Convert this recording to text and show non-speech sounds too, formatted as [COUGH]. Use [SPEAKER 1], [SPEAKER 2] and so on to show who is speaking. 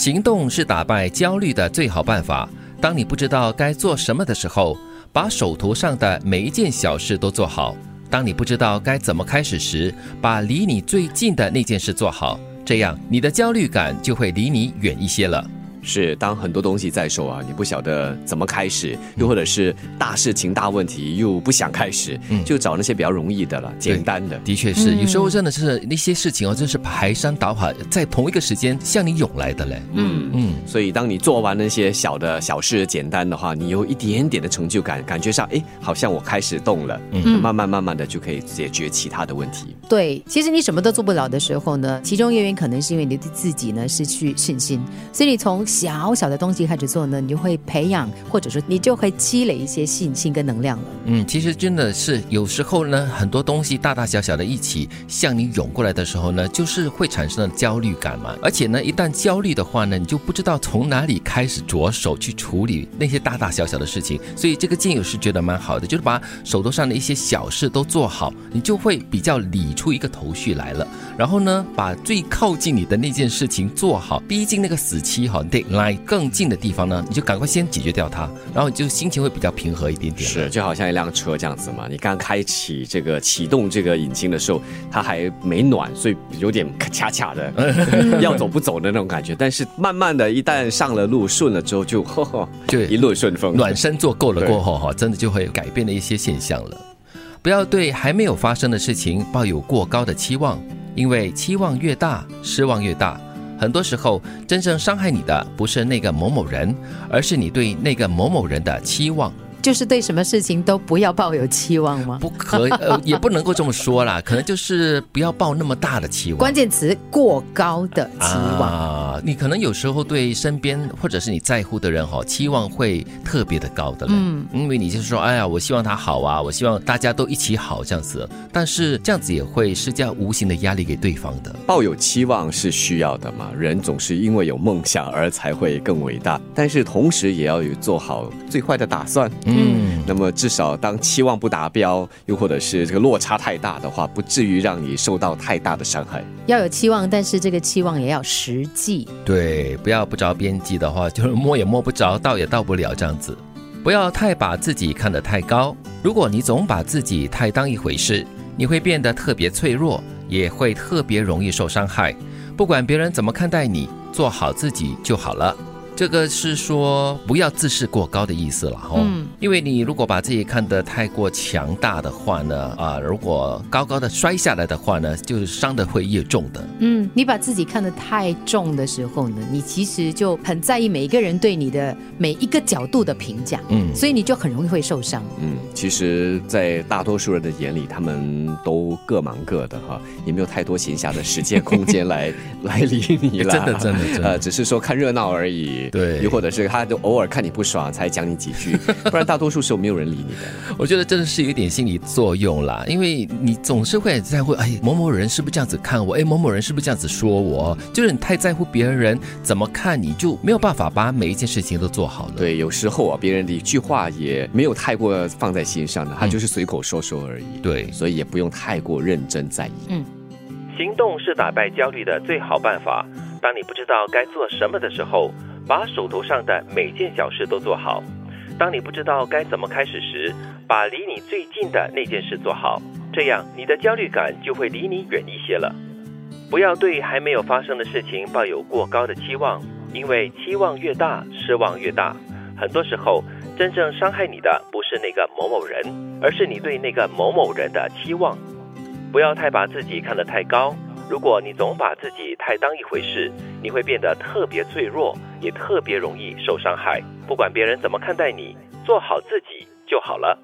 [SPEAKER 1] 行动是打败焦虑的最好办法。当你不知道该做什么的时候，把手头上的每一件小事都做好。当你不知道该怎么开始时，把离你最近的那件事做好，这样你的焦虑感就会离你远一些了。
[SPEAKER 2] 是，当很多东西在手啊，你不晓得怎么开始，又或者是大事情、大问题又不想开始，就找那些比较容易的了，简单的。
[SPEAKER 1] 的确是，有时候真的是那些事情哦，真是排山倒海，在同一个时间向你涌来的嘞。
[SPEAKER 2] 嗯。嗯，所以当你做完那些小的小事、简单的话，你有一点点的成就感，感觉上哎，好像我开始动了，嗯，慢慢慢慢的就可以解决其他的问题。
[SPEAKER 3] 对，其实你什么都做不了的时候呢，其中原因可能是因为你对自己呢失去信心，所以你从小小的东西开始做呢，你就会培养，或者说你就会积累一些信心跟能量了。
[SPEAKER 1] 嗯，其实真的是有时候呢，很多东西大大小小的一起向你涌过来的时候呢，就是会产生了焦虑感嘛。而且呢，一旦焦虑的话呢，你就不知道从哪里开始着手去处理那些大大小小的事情。所以这个建议是觉得蛮好的，就是把手头上的一些小事都做好，你就会比较理出一个头绪来了。然后呢，把最靠近你的那件事情做好，逼近那个死期哈，deadline。更近的地方呢，你就赶快先解决掉它，然后你就心情会比较平和一点点。
[SPEAKER 2] 是，就好像一辆车这样子嘛，你刚开启这个启动这个引擎的时候，它还没暖，所以有点卡卡的，[LAUGHS] 要走不走的那种感觉。但是慢慢的一旦上了路，顺了之后，就就一路顺风。
[SPEAKER 1] 暖身做够了过后哈，真的就会改变了一些现象了。不要对还没有发生的事情抱有过高的期望，因为期望越大，失望越大。很多时候，真正伤害你的不是那个某某人，而是你对那个某某人的期望。
[SPEAKER 3] 就是对什么事情都不要抱有期望吗？
[SPEAKER 1] 不可，呃，也不能够这么说啦。可能就是不要抱那么大的期望。
[SPEAKER 3] 关键词：过高的期望啊！
[SPEAKER 1] 你可能有时候对身边或者是你在乎的人哈，期望会特别的高的。嗯，因为你就是说，哎呀，我希望他好啊，我希望大家都一起好这样子。但是这样子也会施加无形的压力给对方的。
[SPEAKER 2] 抱有期望是需要的嘛？人总是因为有梦想而才会更伟大，但是同时也要有做好最坏的打算。嗯，那么至少当期望不达标，又或者是这个落差太大的话，不至于让你受到太大的伤害。
[SPEAKER 3] 要有期望，但是这个期望也要实际。
[SPEAKER 1] 对，不要不着边际的话，就是摸也摸不着，到也到不了这样子。不要太把自己看得太高。如果你总把自己太当一回事，你会变得特别脆弱，也会特别容易受伤害。不管别人怎么看待你，做好自己就好了。这个是说不要自视过高的意思了哈，嗯，因为你如果把自己看得太过强大的话呢，啊，如果高高的摔下来的话呢，就是伤的会越重的。
[SPEAKER 3] 嗯，你把自己看得太重的时候呢，你其实就很在意每一个人对你的每一个角度的评价，嗯，所以你就很容易会受伤。
[SPEAKER 2] 嗯，其实，在大多数人的眼里，他们都各忙各的哈，也没有太多闲暇的时间空间来 [LAUGHS] 来理你了。
[SPEAKER 1] 真的，真的，真的，
[SPEAKER 2] 呃，只是说看热闹而已。
[SPEAKER 1] 对，
[SPEAKER 2] 又或者是他就偶尔看你不爽才讲你几句，[LAUGHS] 不然大多数时候没有人理你的。
[SPEAKER 1] 我觉得真的是有一点心理作用啦，因为你总是会在乎，哎，某某人是不是这样子看我？哎，某某人是不是这样子说我？就是你太在乎别人怎么看你，就没有办法把每一件事情都做好了。
[SPEAKER 2] 对，有时候啊，别人的一句话也没有太过放在心上的，他就是随口说说而已。
[SPEAKER 1] 对，
[SPEAKER 2] 所以也不用太过认真在意。嗯，
[SPEAKER 1] 行动是打败焦虑的最好办法。当你不知道该做什么的时候。把手头上的每件小事都做好。当你不知道该怎么开始时，把离你最近的那件事做好，这样你的焦虑感就会离你远一些了。不要对还没有发生的事情抱有过高的期望，因为期望越大，失望越大。很多时候，真正伤害你的不是那个某某人，而是你对那个某某人的期望。不要太把自己看得太高。如果你总把自己太当一回事，你会变得特别脆弱，也特别容易受伤害。不管别人怎么看待你，做好自己就好了。